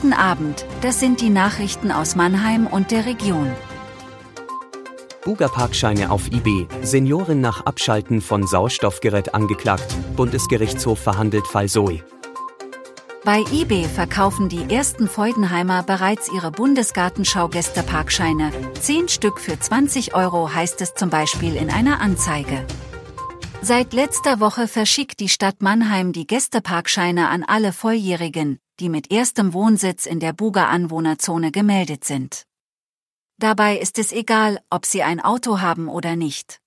Guten Abend, das sind die Nachrichten aus Mannheim und der Region. Buga-Parkscheine auf eBay, Seniorin nach Abschalten von Sauerstoffgerät angeklagt, Bundesgerichtshof verhandelt Fall Zoe. Bei eBay verkaufen die ersten Feudenheimer bereits ihre Bundesgartenschau-Gästeparkscheine. Zehn Stück für 20 Euro heißt es zum Beispiel in einer Anzeige. Seit letzter Woche verschickt die Stadt Mannheim die Gästeparkscheine an alle Volljährigen, die mit erstem Wohnsitz in der Buga-Anwohnerzone gemeldet sind. Dabei ist es egal, ob sie ein Auto haben oder nicht.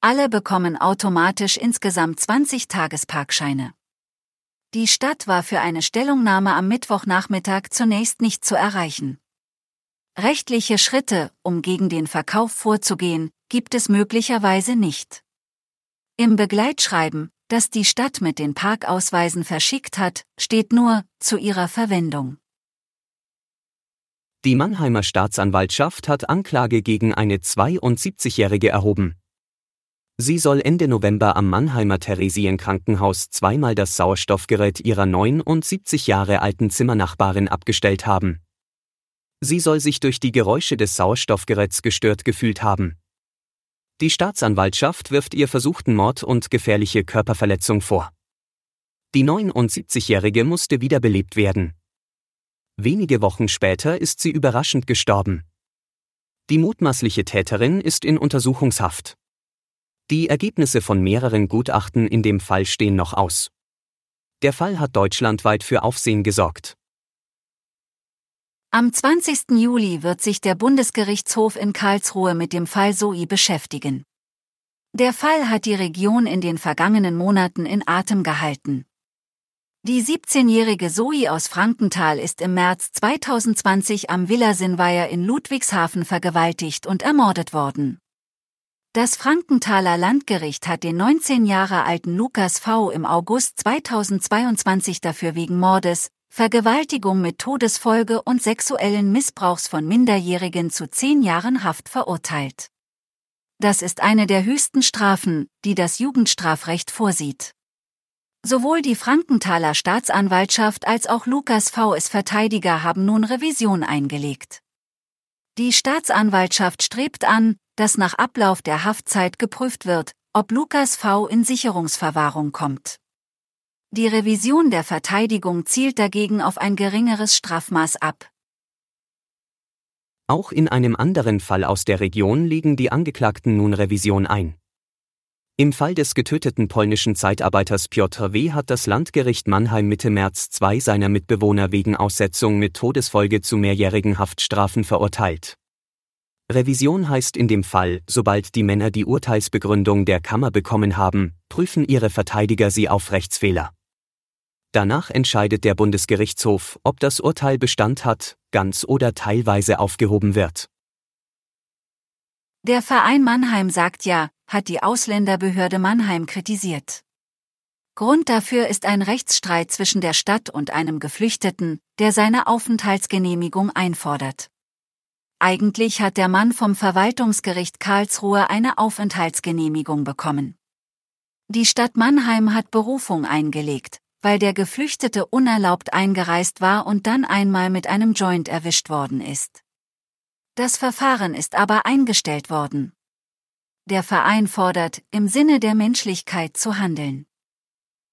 Alle bekommen automatisch insgesamt 20 Tagesparkscheine. Die Stadt war für eine Stellungnahme am Mittwochnachmittag zunächst nicht zu erreichen. Rechtliche Schritte, um gegen den Verkauf vorzugehen, gibt es möglicherweise nicht. Im Begleitschreiben, das die Stadt mit den Parkausweisen verschickt hat, steht nur zu ihrer Verwendung. Die Mannheimer Staatsanwaltschaft hat Anklage gegen eine 72-Jährige erhoben. Sie soll Ende November am Mannheimer Theresienkrankenhaus zweimal das Sauerstoffgerät ihrer 79 Jahre alten Zimmernachbarin abgestellt haben. Sie soll sich durch die Geräusche des Sauerstoffgeräts gestört gefühlt haben. Die Staatsanwaltschaft wirft ihr versuchten Mord und gefährliche Körperverletzung vor. Die 79-Jährige musste wiederbelebt werden. Wenige Wochen später ist sie überraschend gestorben. Die mutmaßliche Täterin ist in Untersuchungshaft. Die Ergebnisse von mehreren Gutachten in dem Fall stehen noch aus. Der Fall hat deutschlandweit für Aufsehen gesorgt. Am 20. Juli wird sich der Bundesgerichtshof in Karlsruhe mit dem Fall Soi beschäftigen. Der Fall hat die Region in den vergangenen Monaten in Atem gehalten. Die 17-jährige Zoe aus Frankenthal ist im März 2020 am Villa Sinnweier in Ludwigshafen vergewaltigt und ermordet worden. Das Frankenthaler Landgericht hat den 19 Jahre alten Lukas V. im August 2022 dafür wegen Mordes, Vergewaltigung mit Todesfolge und sexuellen Missbrauchs von Minderjährigen zu zehn Jahren Haft verurteilt. Das ist eine der höchsten Strafen, die das Jugendstrafrecht vorsieht. Sowohl die Frankenthaler Staatsanwaltschaft als auch Lukas V.s Verteidiger haben nun Revision eingelegt. Die Staatsanwaltschaft strebt an, dass nach Ablauf der Haftzeit geprüft wird, ob Lukas V. in Sicherungsverwahrung kommt. Die Revision der Verteidigung zielt dagegen auf ein geringeres Strafmaß ab. Auch in einem anderen Fall aus der Region legen die Angeklagten nun Revision ein. Im Fall des getöteten polnischen Zeitarbeiters Piotr W. hat das Landgericht Mannheim Mitte März zwei seiner Mitbewohner wegen Aussetzung mit Todesfolge zu mehrjährigen Haftstrafen verurteilt. Revision heißt in dem Fall, sobald die Männer die Urteilsbegründung der Kammer bekommen haben, prüfen ihre Verteidiger sie auf Rechtsfehler. Danach entscheidet der Bundesgerichtshof, ob das Urteil Bestand hat, ganz oder teilweise aufgehoben wird. Der Verein Mannheim sagt ja, hat die Ausländerbehörde Mannheim kritisiert. Grund dafür ist ein Rechtsstreit zwischen der Stadt und einem Geflüchteten, der seine Aufenthaltsgenehmigung einfordert. Eigentlich hat der Mann vom Verwaltungsgericht Karlsruhe eine Aufenthaltsgenehmigung bekommen. Die Stadt Mannheim hat Berufung eingelegt, weil der Geflüchtete unerlaubt eingereist war und dann einmal mit einem Joint erwischt worden ist. Das Verfahren ist aber eingestellt worden. Der Verein fordert, im Sinne der Menschlichkeit zu handeln.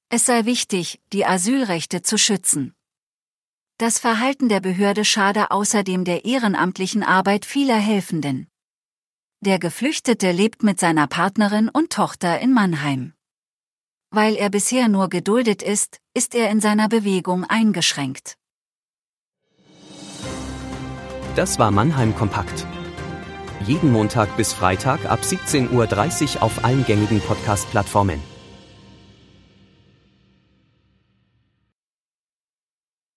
Es sei wichtig, die Asylrechte zu schützen. Das Verhalten der Behörde schade außerdem der ehrenamtlichen Arbeit vieler Helfenden. Der Geflüchtete lebt mit seiner Partnerin und Tochter in Mannheim. Weil er bisher nur geduldet ist, ist er in seiner Bewegung eingeschränkt. Das war Mannheim Kompakt. Jeden Montag bis Freitag ab 17.30 Uhr auf allen gängigen Podcast-Plattformen.